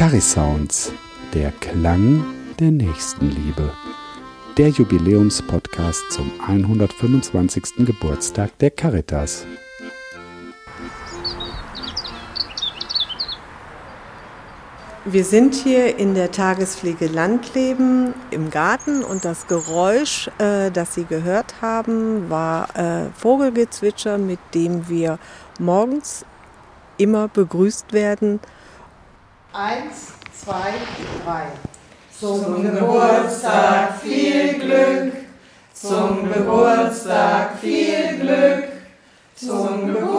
Carisounds, der Klang der Nächstenliebe. Der Jubiläumspodcast zum 125. Geburtstag der Caritas. Wir sind hier in der Tagespflege Landleben im Garten und das Geräusch, äh, das Sie gehört haben, war äh, Vogelgezwitscher, mit dem wir morgens immer begrüßt werden. Eins, zwei, drei. Zum Geburtstag viel Glück, zum Geburtstag viel Glück, zum Geburtstag